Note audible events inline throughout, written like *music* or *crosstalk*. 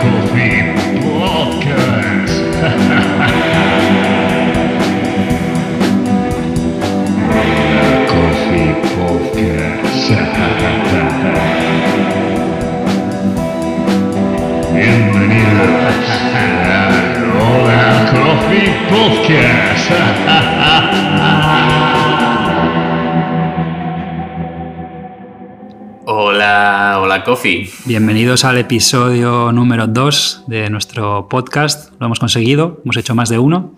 Coffee Podcast. *laughs* Coffee Podcast. *laughs* Bienvenidos. Hola Coffee Podcast. *laughs* Coffee. Bienvenidos al episodio número 2 de nuestro podcast. Lo hemos conseguido, hemos hecho más de uno.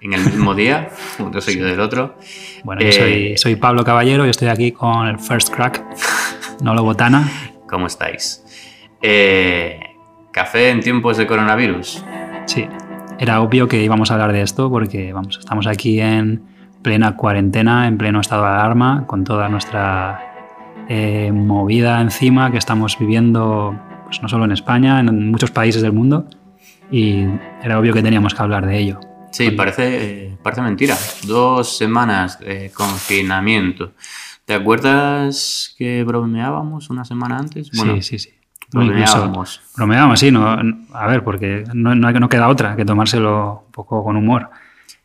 En el mismo día, uno seguido del otro. Bueno, yo Eh, soy, soy Pablo Caballero y estoy aquí con el First Crack, *laughs* Nolo Botana. ¿Cómo estáis? Eh, ¿Café en tiempos de coronavirus? Sí, era obvio que íbamos a hablar de esto porque vamos, estamos aquí en plena cuarentena, en pleno estado de alarma, con toda nuestra eh, movida encima que estamos viviendo, pues no solo en España, en muchos países del mundo. Y era obvio que teníamos que hablar de ello. Sí, parece, parece mentira. Dos semanas de confinamiento. ¿Te acuerdas que bromeábamos una semana antes? sí, sí, sí. Incluso- bromeábamos. Bromeábamos, sí, no, a ver, porque no, no, no queda otra que tomárselo un poco con humor.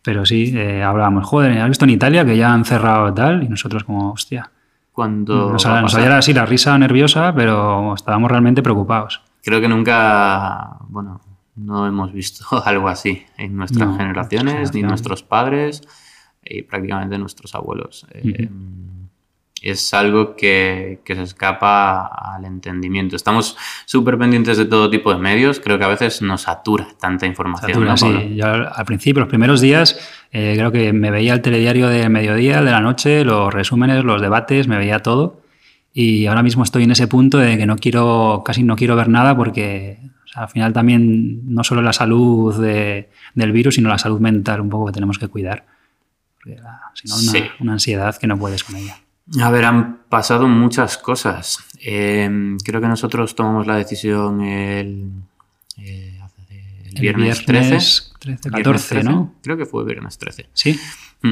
Pero sí, eh, hablábamos, joder, ¿has visto en Italia que ya han cerrado tal? Y nosotros como, hostia. Cuando Nos, nos había así la risa nerviosa, pero estábamos realmente preocupados. Creo que nunca, bueno, no hemos visto *laughs* algo así en nuestras No, generaciones, ni generaciones. nuestros padres y prácticamente nuestros abuelos. Eh, Es algo que, que se escapa al entendimiento. Estamos súper pendientes de todo tipo de medios. Creo que a veces nos satura tanta información. Satura, ¿no, sí. Yo al principio, los primeros días, eh, creo que me veía el telediario de mediodía, de la noche, los resúmenes, los debates, me veía todo. Y ahora mismo estoy en ese punto de que no quiero, casi no quiero ver nada porque o sea, al final también no solo la salud de- del virus, sino la salud mental un poco que tenemos que cuidar. Porque la- si no, una, Sí. una ansiedad que no puedes con ella. A ver, han pasado muchas cosas. Eh, creo que nosotros tomamos la decisión el, eh, el El viernes, viernes 13. 13, Viernes 14, 13. ¿no? Creo que fue viernes 13. Sí. Mm.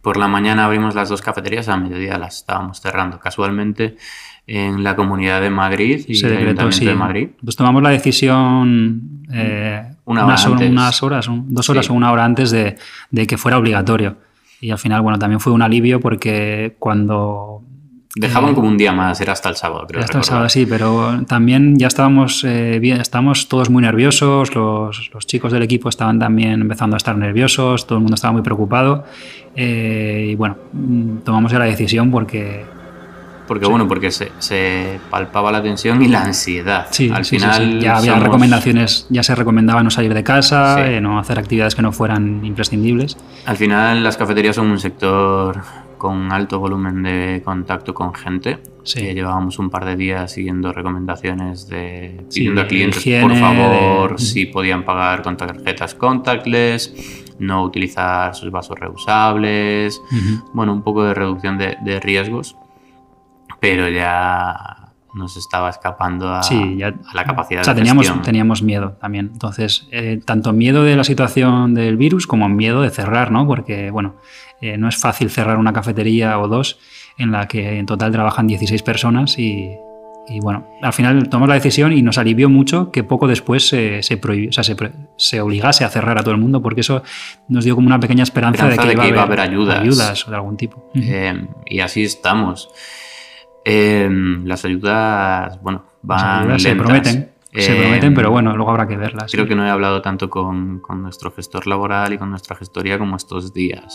Por la mañana abrimos las dos cafeterías, a mediodía las estábamos cerrando. Casualmente en la Comunidad de Madrid y se el decretó, Ayuntamiento sí. de Madrid. Pues tomamos la decisión eh, Una unas, hora antes. unas horas, un- dos horas Sí. o una hora antes de, de que fuera obligatorio. Y al final, bueno, también fue un alivio porque cuando... Dejaban eh, como un día más, era hasta el sábado, creo. está el recordar. sábado, sí, pero también ya estábamos eh, bien, estábamos todos muy nerviosos, los, los chicos del equipo estaban también empezando a estar nerviosos, todo el mundo estaba muy preocupado eh, y bueno, mm, tomamos ya la decisión porque Porque bueno, porque se, se palpaba la tensión y la ansiedad. Sí, Al sí, sí, final sí. ya había somos- recomendaciones, ya se recomendaba no salir de casa, Sí. eh, no hacer actividades que no fueran imprescindibles. Al final las cafeterías son un sector con alto volumen de contacto con gente. Sí. Que llevábamos un par de días siguiendo recomendaciones de Sí, pidiendo a clientes higiene, por favor de- si podían pagar con tarjetas contactless, no utilizar sus vasos reusables, bueno, un poco de reducción de, de riesgos, pero ya nos estaba escapando a, Sí, ya- a la capacidad O sea, de teníamos, gestión. teníamos miedo también. Entonces, eh, tanto miedo de la situación del virus como miedo de cerrar, ¿no? Porque, bueno, eh, no es fácil cerrar una cafetería o dos en la que en total trabajan 16 personas y, y, bueno, al final tomamos la decisión y nos alivió mucho que poco después se, se, prohibi- o sea, se, se obligase a cerrar a todo el mundo porque eso nos dio como una pequeña esperanza, Esperanza de que, iba, a haber ayudas. ayudas de algún tipo. Eh, y así estamos. Eh, las ayudas, bueno, van ayudas se prometen, se Eh, prometen, pero bueno, luego habrá que verlas. Creo que no he hablado tanto con, con nuestro gestor laboral y con nuestra gestoría como estos días.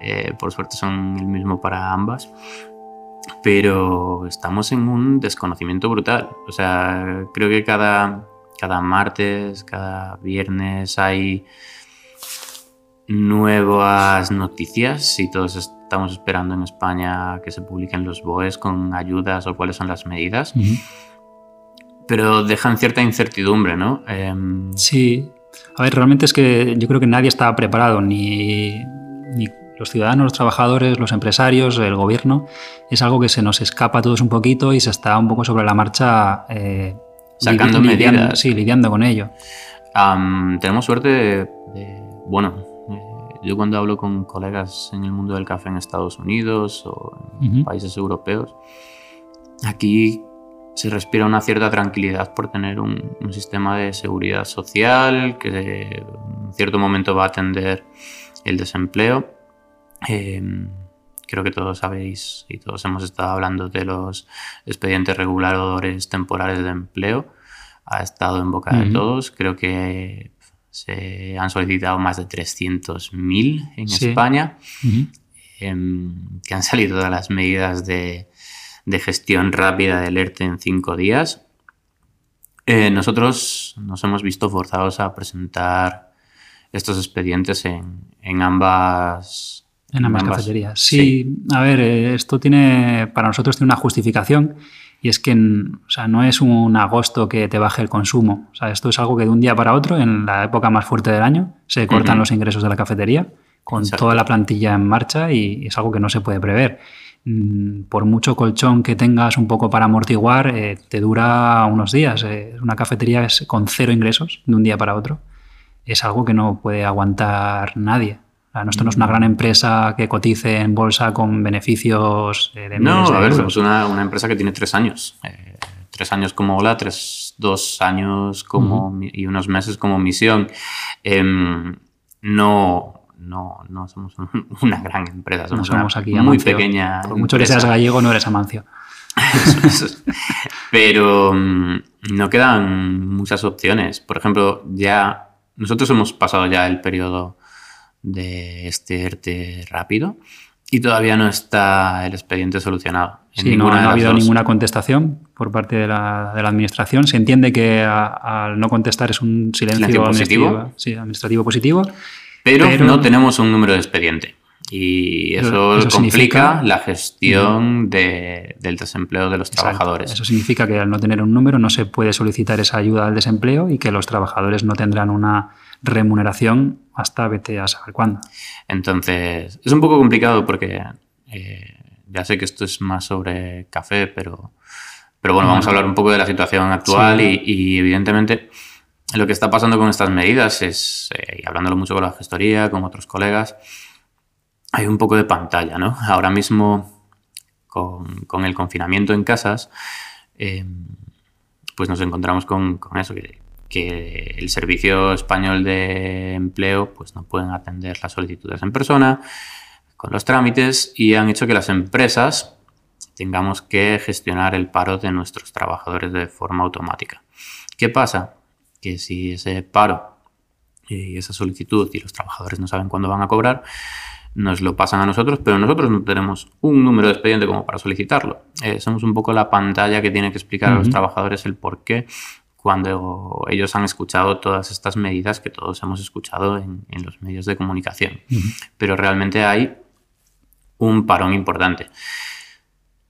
Eh, por suerte son el mismo para ambas. Pero estamos en un desconocimiento brutal. O sea, creo que cada, cada martes, cada viernes hay nuevas noticias y todos estamos esperando en España que se publiquen los BOEs con ayudas o cuáles son las medidas. Pero dejan cierta incertidumbre, ¿no? Em, Sí. A ver, realmente es que yo creo que nadie estaba preparado, ni, ni los ciudadanos, los trabajadores, los empresarios, el gobierno. Es algo que se nos escapa a todos un poquito y se está un poco sobre la marcha eh, Sacando lidi- lidiando- medidas. Sí, lidiando con ello. Tenemos suerte de, de- bueno, yo cuando hablo con colegas en el mundo del café en Estados Unidos o en Ujú. países europeos, aquí se respira una cierta tranquilidad por tener un, un sistema de seguridad social que en cierto momento va a atender el desempleo. Eh, creo que todos sabéis y todos hemos estado hablando de los expedientes reguladores temporales de empleo. Ha estado en boca de Ujú. todos. Creo que se han solicitado más de 300.000 en Sí. España em, que han salido todas las medidas de, de gestión rápida del ERTE en cinco días. Eh, nosotros nos hemos visto forzados a presentar estos expedientes en, en ambas... En ambas cafeterías. Sí, a ver, eh, esto tiene, para nosotros tiene una justificación y es que o sea, no es un agosto que te baje el consumo. O sea, esto es algo que de un día para otro, en la época más fuerte del año, se cortan los ingresos de la cafetería con Exacto. toda la plantilla en marcha y es algo que no se puede prever. Por mucho colchón que tengas un poco para amortiguar, eh, te dura unos días. Eh, Una cafetería es con cero ingresos de un día para otro. Es algo que no puede aguantar nadie. Esto no es una gran empresa que cotice en bolsa con beneficios eh, de No, de a ver, somos una, una empresa que tiene tres años. Eh, tres años como Hola, tres, dos años como, y unos meses como misión. Em, no, no, no somos un- *laughs* una gran empresa, No somos, una aquí muy Amancio. pequeña. Por mucho que seas gallego, no eres Amancio. Eso, *laughs* eso es. Pero mm, no quedan muchas opciones. Por ejemplo, ya nosotros hemos pasado ya el periodo de este ERTE rápido y todavía no está el expediente solucionado. en Sí, no, ha habido dos. ninguna contestación por parte de la, de la administración. Se entiende que al no contestar es un silencio, Silencio positivo. administrativo, sí, administrativo positivo. Pero, pero- no tenemos un número de expediente. Y eso, complica la gestión de- del desempleo de los Exacto. trabajadores. Eso significa que al no tener un número no se puede solicitar esa ayuda al desempleo y que los trabajadores no tendrán una remuneración hasta vete a saber cuándo. Entonces, es un poco complicado porque eh, ya sé que esto es más sobre café, pero, pero bueno, vamos a hablar un poco de la situación actual Sí. y, y evidentemente lo que está pasando con estas medidas es, eh, y hablándolo mucho con la gestoría, con otros colegas, hay un poco de pantalla, ¿no? Ahora mismo, con, con el confinamiento en casas, eh, pues nos encontramos con, con eso, que, que el Servicio Español de Empleo pues no pueden atender las solicitudes en persona con los trámites y han hecho que las empresas tengamos que gestionar el paro de nuestros trabajadores de forma automática. ¿Qué pasa? Que si ese paro y esa solicitud y los trabajadores no saben cuándo van a cobrar, nos lo pasan a nosotros, pero nosotros no tenemos un número de expediente como para solicitarlo. Eh, somos un poco la pantalla que tiene que explicar a los trabajadores el por qué cuando ellos han escuchado todas estas medidas que todos hemos escuchado en, en los medios de comunicación. Pero realmente hay un parón importante.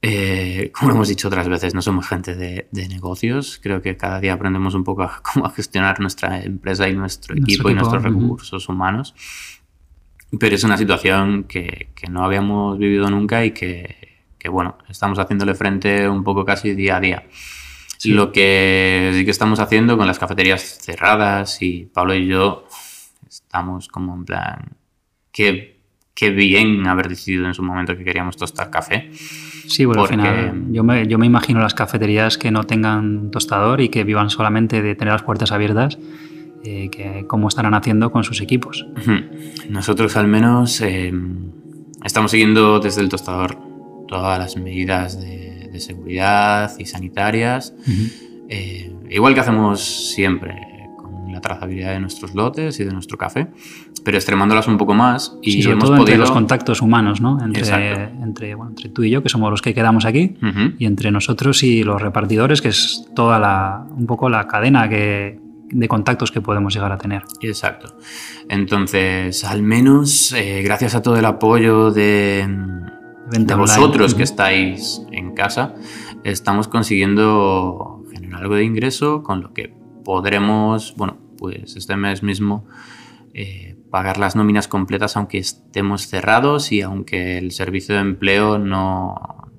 Eh, como hemos dicho otras veces, no somos gente de, de negocios. Creo que cada día aprendemos un poco a *laughs* cómo a gestionar nuestra empresa y nuestro, Nuestro equipo, y equipo, nuestros ujú. recursos humanos. Pero es una situación que, que no habíamos vivido nunca y que, que, bueno, estamos haciéndole frente un poco casi día a día. Sí. Lo que sí que estamos haciendo con las cafeterías cerradas y Pablo y yo estamos como en plan, qué, qué bien haber decidido en su momento que queríamos tostar café. Sí, bueno, Porque- al final yo me, yo me imagino las cafeterías que no tengan tostador y que vivan solamente de tener las puertas abiertas, eh, que cómo estarán haciendo con sus equipos. Nosotros al menos eh, estamos siguiendo desde el tostador todas las medidas de, de seguridad y sanitarias, eh, igual que hacemos siempre con la trazabilidad de nuestros lotes y de nuestro café, pero extremándolas un poco más y Sí, sobre hemos todo entre podido... los contactos humanos, ¿no? Entre, entre, bueno, entre tú y yo, que somos los que quedamos aquí, y entre nosotros y los repartidores, que es toda la, un poco la cadena que, de contactos que podemos llegar a tener. Exacto. Entonces, al menos, eh, gracias a todo el apoyo de, de vosotros que estáis en casa, estamos consiguiendo generar algo de ingreso con lo que podremos, bueno, pues este mes mismo eh, pagar las nóminas completas aunque estemos cerrados y aunque el servicio de empleo no,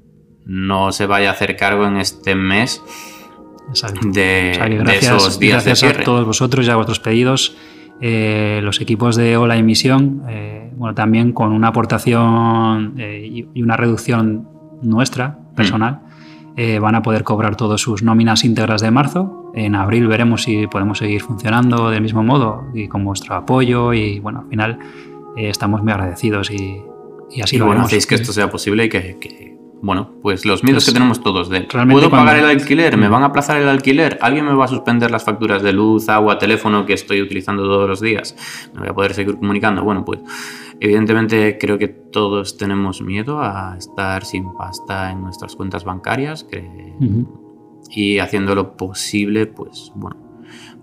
no se vaya a hacer cargo en este mes de, O sea, que de gracias, esos días gracias a todos vosotros y a vuestros pedidos eh, los equipos de Ola Emisión, eh, bueno, también con una aportación eh, y, una reducción nuestra, personal, eh, van a poder cobrar todas sus nóminas íntegras de marzo. En abril veremos si podemos seguir funcionando del mismo modo y con vuestro apoyo y bueno, al final eh, estamos muy agradecidos y, y así Y lo bueno, hacéis que esto sea posible y que, que, bueno, pues los miedos Pues, que tenemos todos de ¿puedo pagar el alquiler? ¿Me Mm. van a aplazar el alquiler? ¿Alguien me va a suspender las facturas de luz, agua, teléfono que estoy utilizando todos los días? ¿Me voy a poder seguir comunicando? Bueno, pues evidentemente creo que todos tenemos miedo a estar sin pasta en nuestras cuentas bancarias que- Ujú. y haciendo lo posible, pues bueno,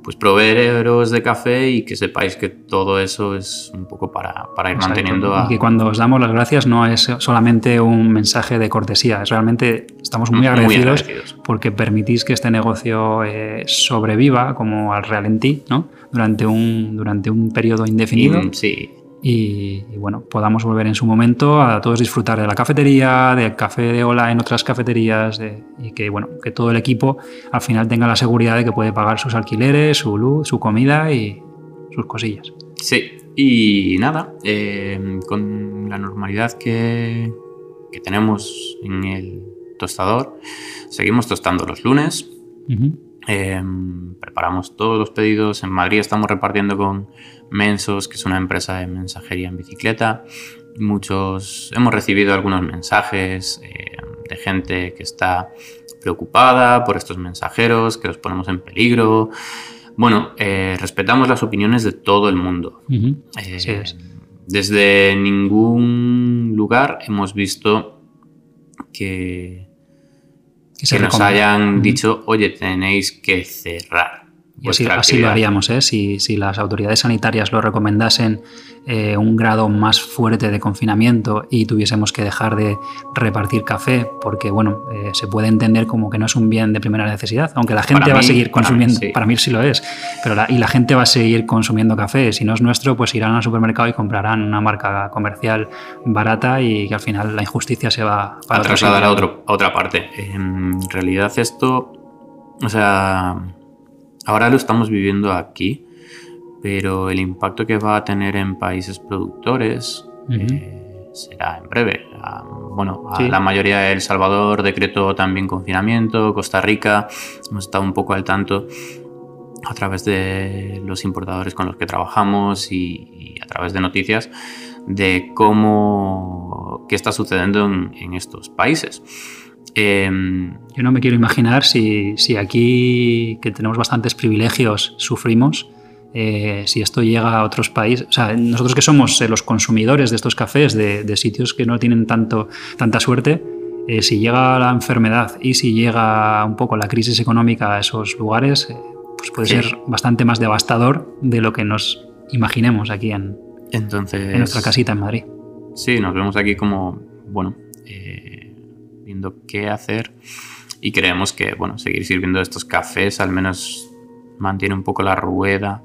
pues proveeros de café y que sepáis que todo eso es un poco para, para ir Exacto. manteniendo a... Y que cuando os damos las gracias no es solamente un mensaje de cortesía, es realmente estamos muy Muy agradecidos, agradecidos. porque permitís que este negocio eh, sobreviva como al ralentí, ¿no? Durante un, durante un periodo indefinido. Y, sí, y, y, bueno, podamos volver en su momento a todos disfrutar de la cafetería, del café de Ola en otras cafeterías de- y que bueno, que todo el equipo al final tenga la seguridad de que puede pagar sus alquileres, su luz, su comida y sus cosillas. Sí, y nada, eh, con la normalidad que, que tenemos en el tostador, seguimos tostando los lunes. Eh, preparamos todos los pedidos, en Madrid estamos repartiendo con Mensos, que es una empresa de mensajería en bicicleta, muchos, hemos recibido algunos mensajes eh, de gente que está preocupada por estos mensajeros, que los ponemos en peligro. Bueno, eh, respetamos las opiniones de todo el mundo. Así es. Desde ningún lugar hemos visto que, Que nos recomienda. hayan dicho, oye, tenéis que cerrar. Y así, lo actividad". haríamos, ¿eh? si, si las autoridades sanitarias lo recomendasen eh, un grado más fuerte de confinamiento y tuviésemos que dejar de repartir café, porque bueno, eh, se puede entender como que no es un bien de primera necesidad, aunque la gente Para va a seguir para mí consumiendo, sí. para mí sí lo es, pero la, y la gente va a seguir consumiendo café, si no es nuestro, pues irán al supermercado y comprarán una marca comercial barata y que al final la injusticia se va a trasladar sitio. a, otro- a otra parte. En realidad esto, o sea, ahora lo estamos viviendo aquí, pero el impacto que va a tener en países productores eh, será en breve. Ah, bueno, a la mayoría de El Salvador decretó también confinamiento, Costa Rica, hemos estado un poco al tanto a través de los importadores con los que trabajamos y, y a través de noticias de cómo qué está sucediendo en, en estos países. Em, Yo no me quiero imaginar si, si aquí, que tenemos bastantes privilegios, sufrimos, eh, si esto llega a otros países. O sea, nosotros que somos eh, los consumidores de estos cafés, de, de sitios que no tienen tanto, tanta suerte, eh, si llega la enfermedad y si llega un poco la crisis económica a esos lugares, pues puede Sí. ser bastante más devastador de lo que nos imaginemos aquí en, entonces, en nuestra casita en Madrid. Sí, nos vemos aquí como, bueno, eh, viendo qué hacer y creemos que, bueno, seguir sirviendo estos cafés al menos mantiene un poco la rueda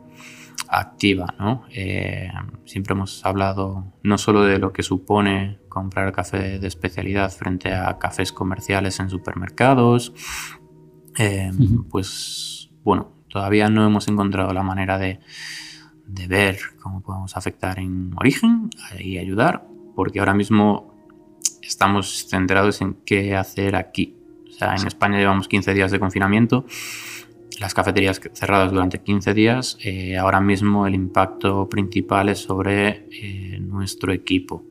activa, ¿no? Eh, siempre hemos hablado no solo de lo que supone comprar café de especialidad frente a cafés comerciales en supermercados, eh, pues bueno, todavía no hemos encontrado la manera de, de ver cómo podemos afectar en origen y ayudar, porque ahora mismo estamos centrados en qué hacer aquí. O sea, en España llevamos 15 días de confinamiento, las cafeterías cerradas durante 15 días. eh, ahora mismo el impacto principal es sobre eh, nuestro equipo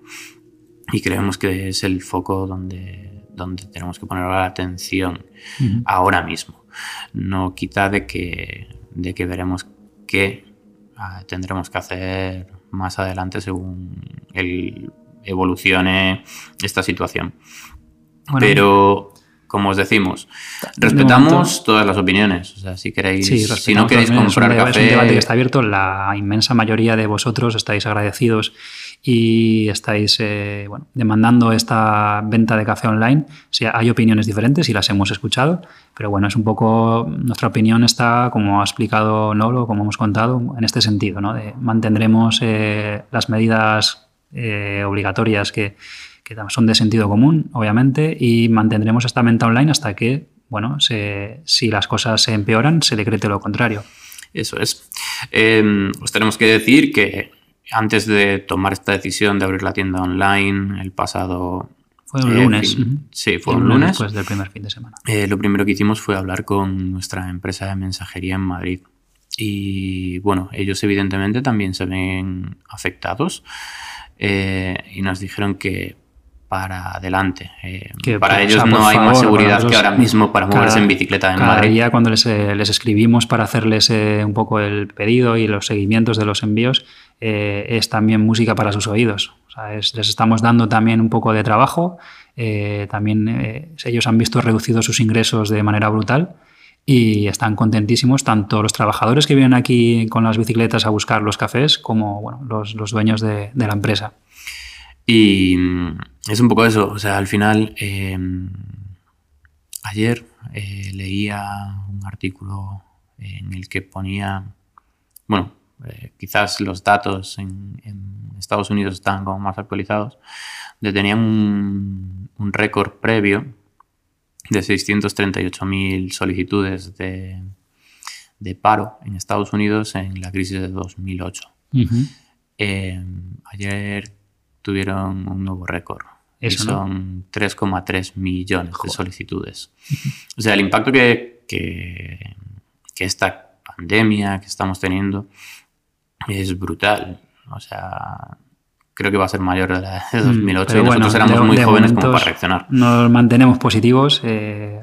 y creemos que es el foco donde, donde tenemos que poner la atención ahora mismo. No quita de que, de que veremos qué ah, tendremos que hacer más adelante según el, evolucione esta situación. Bueno, Pero, como os decimos, de respetamos momento- todas las opiniones. O sea, si queréis, Sí, si no queréis es un comprar deba- café, Es un debate que está abierto. La inmensa mayoría de vosotros estáis agradecidos y estáis eh, bueno, demandando esta venta de café online. O sea, hay opiniones diferentes y las hemos escuchado, pero bueno, es un poco. Nuestra opinión está, como ha explicado Nolo, como hemos contado, en este sentido, ¿no? De mantendremos eh, las medidas eh, obligatorias que, que son de sentido común, obviamente, y mantendremos esta venta online hasta que, bueno, se- si las cosas se empeoran, se decrete lo contrario. Eso es. Eh, os tenemos que decir que antes de tomar esta decisión de abrir la tienda online el pasado... Fue un eh, lunes. fin-. Sí, fue un lunes. Después del primer fin de semana. Eh, lo primero que hicimos fue hablar con nuestra empresa de mensajería en Madrid. Y bueno, ellos evidentemente también se ven afectados eh, y nos dijeron que para adelante. eh, Que, para o ellos sea, no hay más seguridad que ahora mismo para moverse cada- en bicicleta en Cada Madrid. día cuando les, eh, les escribimos para hacerles eh, un poco el pedido y los seguimientos de los envíos, eh, es también música para sus oídos. O sea, es- les estamos dando también un poco de trabajo. eh, también ellos han visto reducidos sus ingresos de manera brutal y están contentísimos tanto los trabajadores que vienen aquí con las bicicletas a buscar los cafés como bueno, los, los dueños de, la empresa. Y mm, es un poco eso, o sea, al final, eh, ayer eh, leía un artículo en el que ponía, bueno, eh, quizás los datos en, en Estados Unidos están como más actualizados, de tenían un, un récord previo de 638.000 solicitudes de, de paro en Estados Unidos en la crisis de 2008. Ujú. Eh, ayer tuvieron un nuevo récord. y Eso, son 3,3 millones de solicitudes. O sea, el impacto que, que, que esta pandemia que estamos teniendo es brutal. O sea, creo que va a ser mayor de la de 2008 Mm, y nosotros bueno, éramos de- muy de jóvenes como para reaccionar. Nos mantenemos positivos. eh,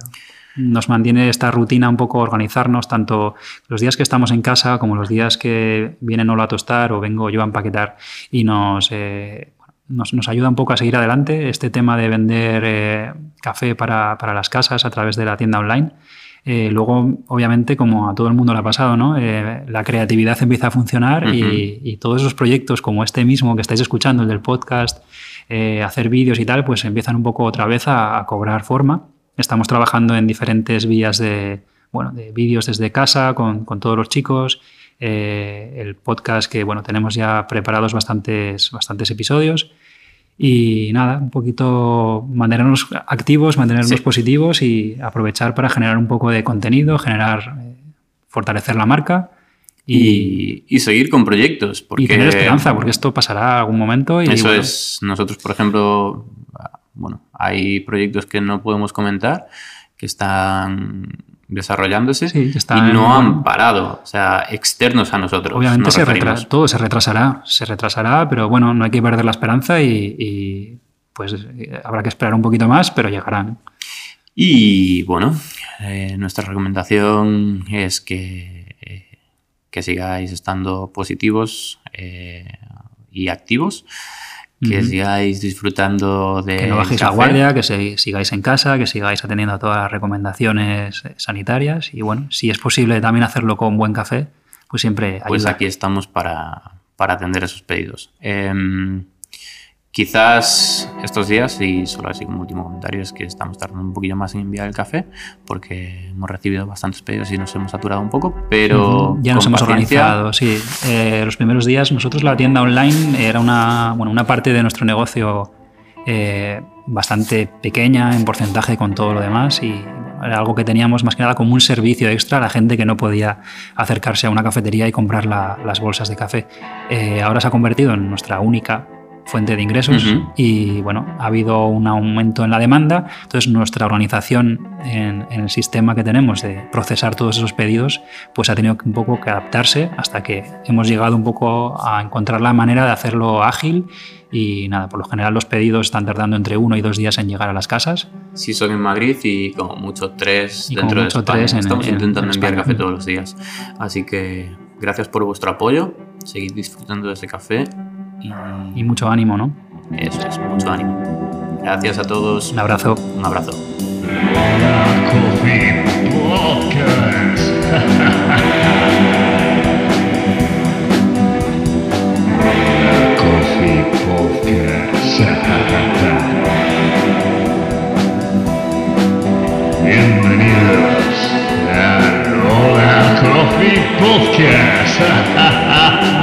nos mantiene esta rutina un poco organizarnos, tanto los días que estamos en casa como los días que viene Nolo a tostar o vengo yo a empaquetar y nos, eh, nos, nos ayuda un poco a seguir adelante este tema de vender eh, café para, para las casas a través de la tienda online. Eh, luego, obviamente, como a todo el mundo le ha pasado, ¿no? Eh, la creatividad empieza a funcionar y, y todos esos proyectos como este mismo que estáis escuchando, el del podcast, eh, hacer vídeos y tal, pues empiezan un poco otra vez a, a cobrar forma. Estamos trabajando en diferentes vías de, bueno, de vídeos desde casa con, con todos los chicos. el podcast que bueno, tenemos ya preparados bastantes, bastantes episodios. Y nada, un poquito mantenernos activos, mantenernos Sí. positivos y aprovechar para generar un poco de contenido, generar, eh, fortalecer la marca y, Y, seguir con proyectos. Porque y tener esperanza, porque esto pasará algún momento. Y, Eso bueno, es, nosotros, por ejemplo, ah, bueno, hay proyectos que no podemos comentar, que están desarrollándose Sí, y no han parado, o sea, externos a nosotros. Obviamente nos se referimos. retra- todo se retrasará, se retrasará, pero bueno, no hay que perder la esperanza y, y, pues eh, habrá que esperar un poquito más, pero llegarán. Y bueno, eh, nuestra recomendación es que, eh, que sigáis estando positivos eh, y activos, que sigáis disfrutando de Que no bajéis la guardia, que se- sigáis en casa, que sigáis atendiendo a todas las recomendaciones eh, sanitarias y bueno, si es posible también hacerlo con buen café, pues siempre ayuda. Pues aquí estamos para, para atender esos pedidos. Em, quizás estos días, y solo así como último comentario, es que estamos tardando un poquillo más en enviar el café porque hemos recibido bastantes pedidos y nos hemos saturado un poco, pero ya nos hemos organizado, sí. Eh, los primeros días nosotros la tienda online era una, bueno, una parte de nuestro negocio eh, bastante pequeña en porcentaje con todo lo demás y era algo que teníamos más que nada como un servicio extra a la gente que no podía acercarse a una cafetería y comprar la- las bolsas de café. Eh, ahora se ha convertido en nuestra única fuente de ingresos Ujú. y bueno, ha habido un aumento en la demanda, entonces nuestra organización en, en el sistema que tenemos de procesar todos esos pedidos, pues ha tenido un poco que adaptarse hasta que hemos llegado un poco a encontrar la manera de hacerlo ágil y nada, por lo general los pedidos están tardando entre uno y dos días en llegar a las casas. Sí son en Madrid y como mucho tres Y como dentro de mucho España. tres en- Estamos en- intentando en enviar café todos los días. Así que gracias por vuestro apoyo, seguid disfrutando de ese café y, y mucho ánimo, ¿no? Eso es, mucho ánimo. Gracias a todos. Un abrazo. Un abrazo. Bienvenidos a Rola Coffee Podcast. *laughs*